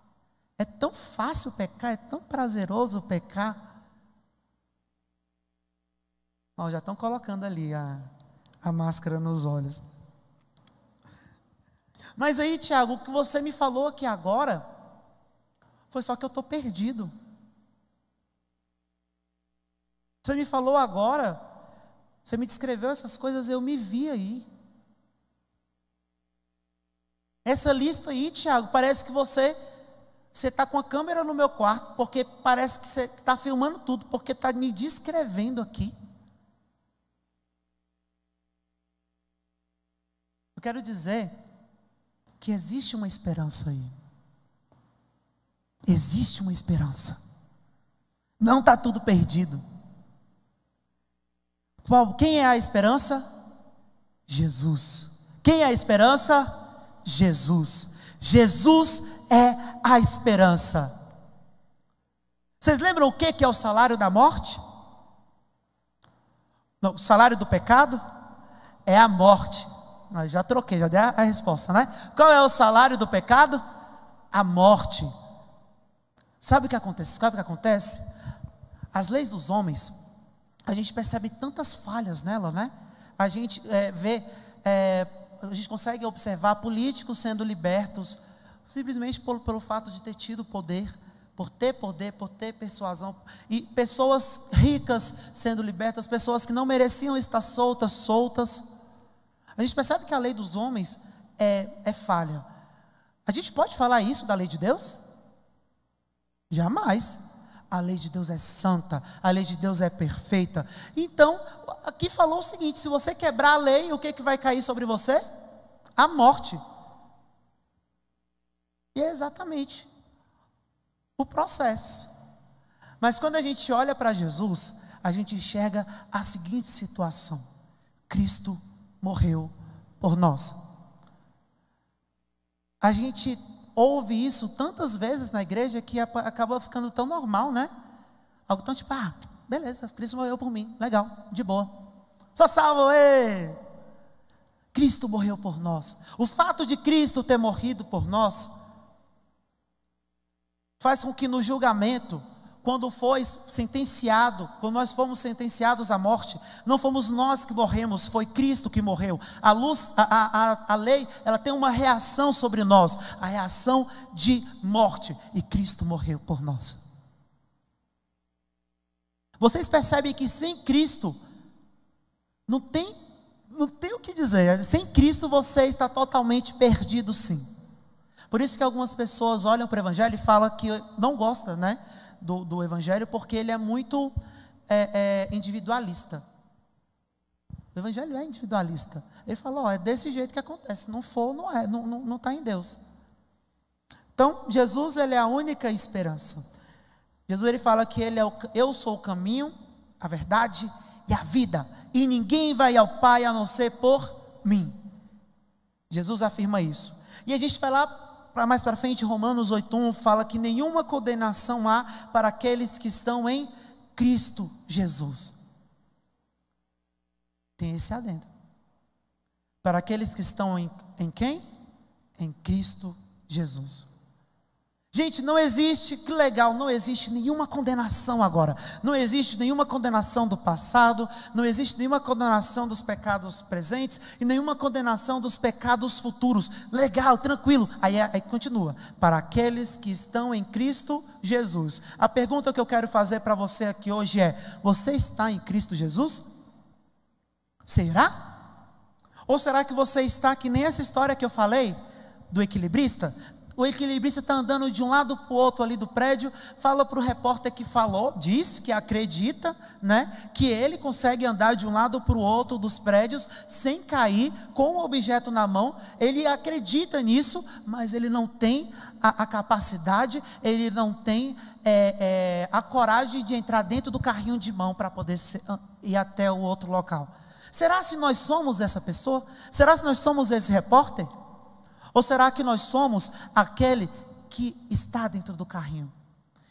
É tão fácil pecar, é tão prazeroso pecar. Ó, já estão colocando ali a, a máscara nos olhos. Mas aí, Tiago, o que você me falou aqui agora foi só que eu estou perdido. Você me falou agora, você me descreveu essas coisas, eu me vi aí. Essa lista aí, Tiago, parece que você você está com a câmera no meu quarto, porque parece que você está filmando tudo, porque está me descrevendo aqui. Eu quero dizer que existe uma esperança aí. Existe uma esperança. Não está tudo perdido. Qual, quem é a esperança? Jesus. Quem é a esperança? Jesus. Jesus é a esperança. Vocês lembram o que é o salário da morte? O salário do pecado é a morte. Já troquei, já dei a, a resposta, né? Qual é o salário do pecado? A morte. Sabe o que acontece? Sabe o que acontece? As leis dos homens, a gente percebe tantas falhas nela, né? A gente é, vê, é, a gente consegue observar políticos sendo libertos simplesmente por, pelo fato de ter tido poder, por ter poder, por ter persuasão, e pessoas ricas sendo libertas, pessoas que não mereciam estar soltas, soltas. A gente percebe que a lei dos homens é, é falha. A gente pode falar isso da lei de Deus? Jamais. A lei de Deus é santa, a lei de Deus é perfeita. Então, aqui falou o seguinte: se você quebrar a lei, o que, que vai cair sobre você? A morte. E é exatamente o processo. Mas quando a gente olha para Jesus, a gente enxerga a seguinte situação: Cristo morreu por nós. A gente ouve isso tantas vezes na igreja que acaba ficando tão normal, né? Algo tão tipo, ah, beleza, Cristo morreu por mim, legal, de boa. Só salvo, ê! Cristo morreu por nós. O fato de Cristo ter morrido por nós faz com que no julgamento quando foi sentenciado, quando nós fomos sentenciados à morte, não fomos nós que morremos, foi Cristo que morreu. A luz, a, a, a lei, ela tem uma reação sobre nós, a reação de morte, e Cristo morreu por nós. Vocês percebem que sem Cristo não tem, não tem o que dizer. Sem Cristo você está totalmente perdido, sim. Por isso que algumas pessoas olham para o Evangelho e falam que não gostam, né? Do, do Evangelho porque ele é muito é, é, individualista. O Evangelho é individualista. Ele falou: é desse jeito que acontece. Não for, não é, não está tá em Deus. Então, Jesus ele é a única esperança. Jesus ele fala que ele é o, eu sou o caminho, a verdade e a vida, e ninguém vai ao Pai a não ser por mim. Jesus afirma isso. E a gente vai lá para mais para frente, Romanos 8:1 fala que nenhuma condenação há para aqueles que estão em Cristo Jesus. Tem esse adendo. Para aqueles que estão em, em quem? Em Cristo Jesus. Gente, não existe, que legal, não existe nenhuma condenação agora. Não existe nenhuma condenação do passado, não existe nenhuma condenação dos pecados presentes e nenhuma condenação dos pecados futuros. Legal, tranquilo. Aí, aí continua. Para aqueles que estão em Cristo Jesus. A pergunta que eu quero fazer para você aqui hoje é: você está em Cristo Jesus? Será? Ou será que você está que nem essa história que eu falei do equilibrista? O equilibrista está andando de um lado para o outro ali do prédio, fala para o repórter que falou, diz que acredita, né, que ele consegue andar de um lado para o outro dos prédios sem cair, com o objeto na mão. Ele acredita nisso, mas ele não tem a, a capacidade, ele não tem é, é, a coragem de entrar dentro do carrinho de mão para poder ser, ah, ir até o outro local. Será se nós somos essa pessoa? Será se nós somos esse repórter? Ou será que nós somos aquele que está dentro do carrinho?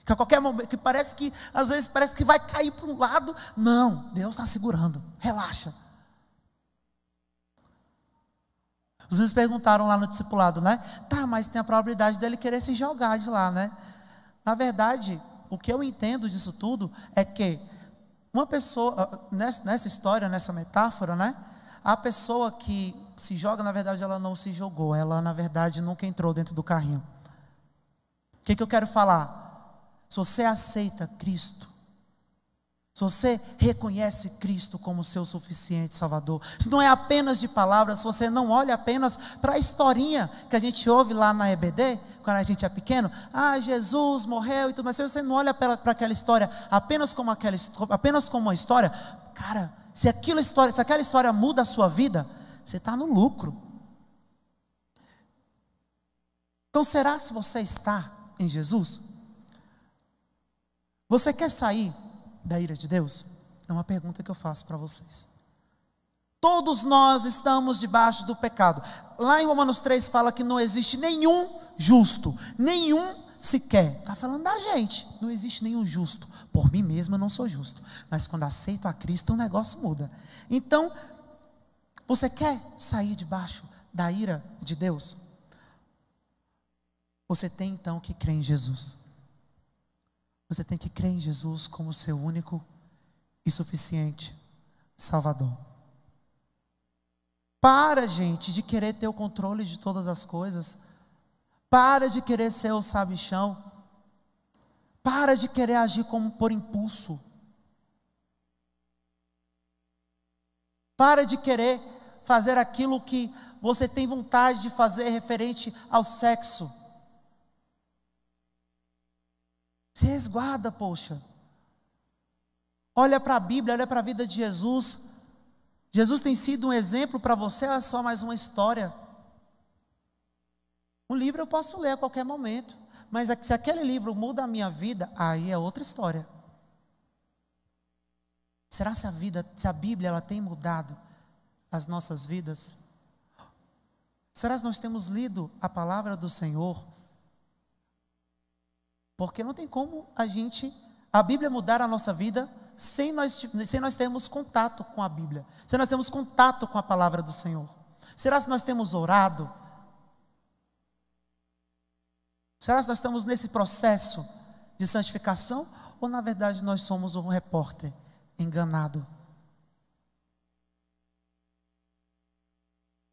Que a qualquer momento, que parece que, às vezes, parece que vai cair para um lado. Não, Deus está segurando. Relaxa. Os meninos perguntaram lá no discipulado, né? Tá, mas tem a probabilidade dele querer se jogar de lá, né? Na verdade, o que eu entendo disso tudo é que uma pessoa, nessa, história, nessa metáfora, né? A pessoa que se joga, na verdade, ela não se jogou, ela, na verdade, nunca entrou dentro do carrinho. O que, que eu quero falar? Se você aceita Cristo, se você reconhece Cristo como seu suficiente Salvador, se não é apenas de palavras, se você não olha apenas para a historinha que a gente ouve lá na EBD, quando a gente é pequeno, ah, Jesus morreu e tudo, mas se você não olha para aquela história apenas como, aquela, apenas como uma história, cara, se, aquilo história, se aquela história muda a sua vida, você está no lucro. Então, será se você está em Jesus? Você quer sair da ira de Deus? É uma pergunta que eu faço para vocês. Todos nós estamos debaixo do pecado. Lá em Romanos 3 fala que não existe nenhum justo, nenhum sequer. Está falando da gente. Não existe nenhum justo. Por mim mesmo eu não sou justo. Mas quando aceito a Cristo, o negócio muda. Então, você quer sair debaixo da ira de Deus? Você tem então que crer em Jesus. Você tem que crer em Jesus como seu único e suficiente Salvador. Para, gente, de querer ter o controle de todas as coisas. Para de querer ser o sabichão. Para de querer agir como por impulso. Para de querer fazer aquilo que você tem vontade de fazer referente ao sexo. Se resguarda, poxa. Olha para a Bíblia, olha para a vida de Jesus. Jesus tem sido um exemplo para você, é só mais uma história. Um livro eu posso ler a qualquer momento, mas se aquele livro muda a minha vida, aí é outra história. Será se a vida, se a Bíblia ela tem mudado as nossas vidas? Será que nós temos lido a palavra do Senhor? Porque não tem como a gente, a Bíblia mudar a nossa vida sem nós, sem nós termos contato com a Bíblia, sem nós termos contato com a palavra do Senhor. Será que nós temos orado? Será que nós estamos nesse processo de santificação? Ou na verdade nós somos um repórter enganado?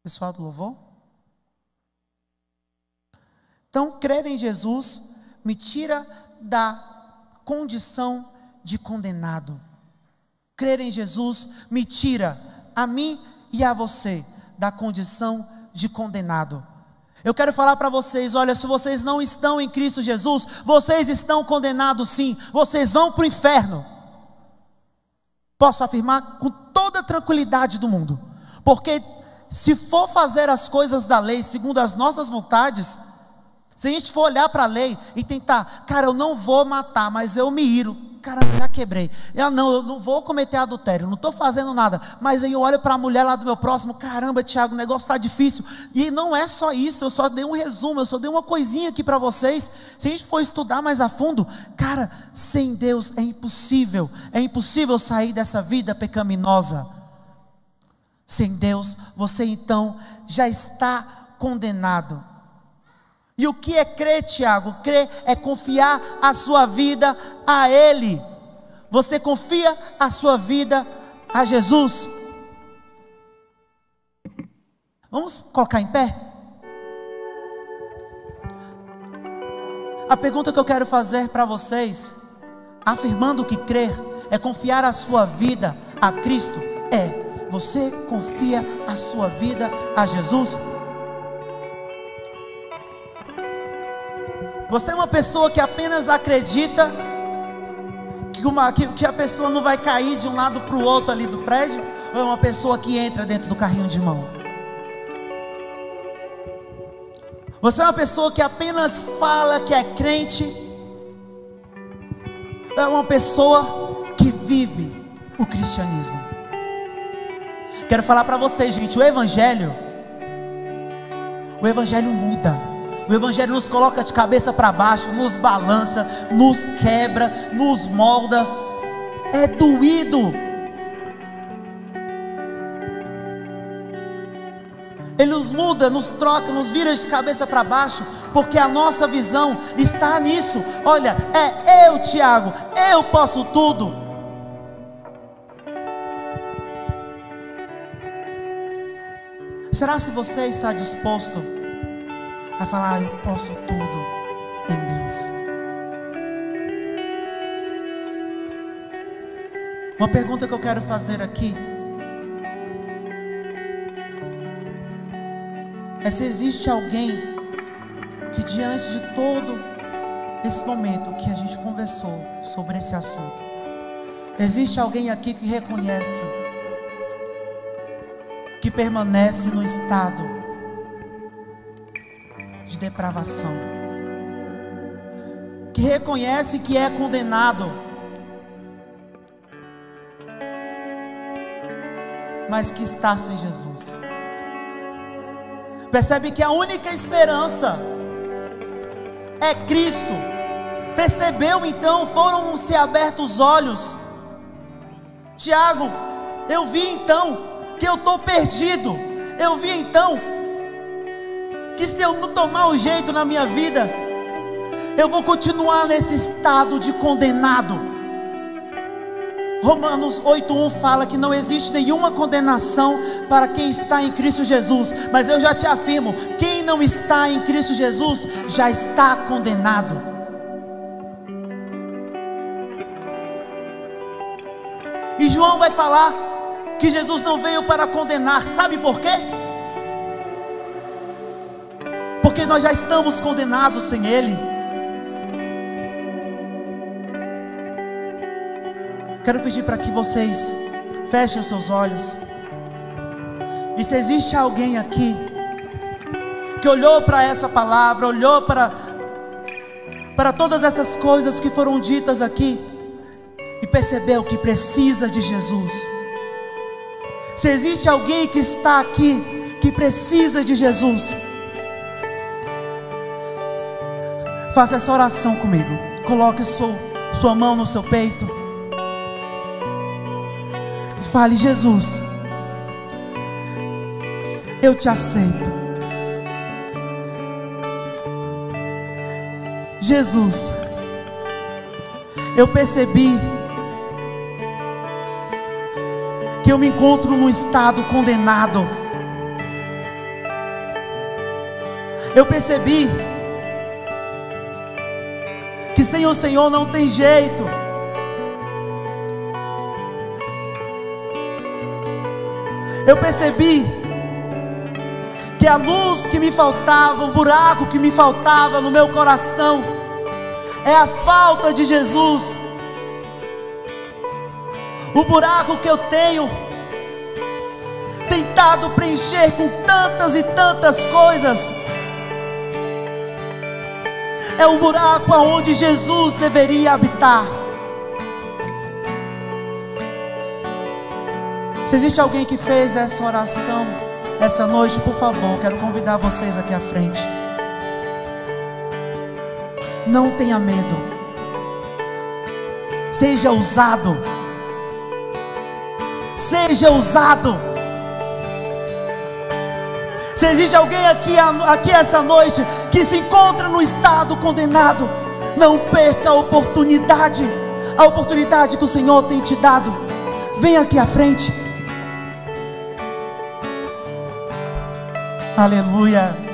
Pessoal do louvor? Então, crer em Jesus me tira da condição de condenado. Crer em Jesus me tira a mim e a você da condição de condenado. Eu quero falar para vocês: olha, se vocês não estão em Cristo Jesus, vocês estão condenados sim, vocês vão para o inferno. Posso afirmar com toda tranquilidade do mundo, porque se for fazer as coisas da lei segundo as nossas vontades, se a gente for olhar para a lei e tentar, cara, eu não vou matar, mas eu me iro, cara, já quebrei. Eu não, eu não vou cometer adultério, não estou fazendo nada. Mas aí eu olho para a mulher lá do meu próximo, caramba, Tiago, o negócio está difícil. E não é só isso, eu só dei um resumo, eu só dei uma coisinha aqui para vocês. Se a gente for estudar mais a fundo, cara, sem Deus é impossível, é impossível sair dessa vida pecaminosa. Sem Deus, você então já está condenado. E o que é crer, Tiago? Crer é confiar a sua vida a Ele. Você confia a sua vida a Jesus? Vamos colocar em pé? A pergunta que eu quero fazer para vocês, afirmando que crer é confiar a sua vida a Cristo, é: você confia a sua vida a Jesus? Você é uma pessoa que apenas acredita que, uma, que, que a pessoa não vai cair de um lado para o outro ali do prédio? Ou é uma pessoa que entra dentro do carrinho de mão? Você é uma pessoa que apenas fala que é crente? Ou é uma pessoa que vive o cristianismo? Quero falar para vocês, gente, o evangelho o evangelho muda. O Evangelho nos coloca de cabeça para baixo, nos balança, nos quebra, nos molda. É doído. Ele nos muda, nos troca, nos vira de cabeça para baixo, porque a nossa visão está nisso. Olha, é eu, Tiago, eu posso tudo. Será se você está disposto a falar: ah, Eu posso tudo em Deus. Uma pergunta que eu quero fazer aqui é se existe alguém que, diante de todo esse momento que a gente conversou sobre esse assunto, existe alguém aqui que reconhece que permanece no estado depravação, que reconhece que é condenado, mas que está sem Jesus. Percebe que a única esperança é Cristo. Percebeu então, foram se abertos os olhos. Tiago, eu vi então que eu estou perdido. Eu vi então que se eu não tomar o jeito na minha vida, eu vou continuar nesse estado de condenado. Romanos 8:1 fala que não existe nenhuma condenação para quem está em Cristo Jesus, mas eu já te afirmo, quem não está em Cristo Jesus já está condenado. E João vai falar que Jesus não veio para condenar, sabe por quê? Porque nós já estamos condenados sem Ele. quero pedir para que vocês fechem os seus olhos. E se existe alguém aqui que olhou para essa palavra, olhou para para todas essas coisas que foram ditas aqui e percebeu que precisa de Jesus. Se existe alguém que está aqui que precisa de Jesus, faça essa oração comigo. Coloque sua, sua mão no seu peito. E fale, Jesus, eu te aceito. Jesus, eu percebi que eu me encontro num estado condenado. Eu percebi sem o Senhor não tem jeito. Eu percebi que a luz que me faltava, o buraco que me faltava no meu coração, é a falta de Jesus. O buraco que eu tenho tentado preencher com tantas e tantas coisas é o buraco aonde Jesus deveria habitar. Se existe alguém que fez essa oração essa noite, por favor, quero convidar vocês aqui à frente. Não tenha medo. Seja usado. Seja usado. Se existe alguém aqui, aqui essa noite que se encontra no estado condenado, não perca a oportunidade, a oportunidade que o Senhor tem te dado. Vem aqui à frente. Aleluia.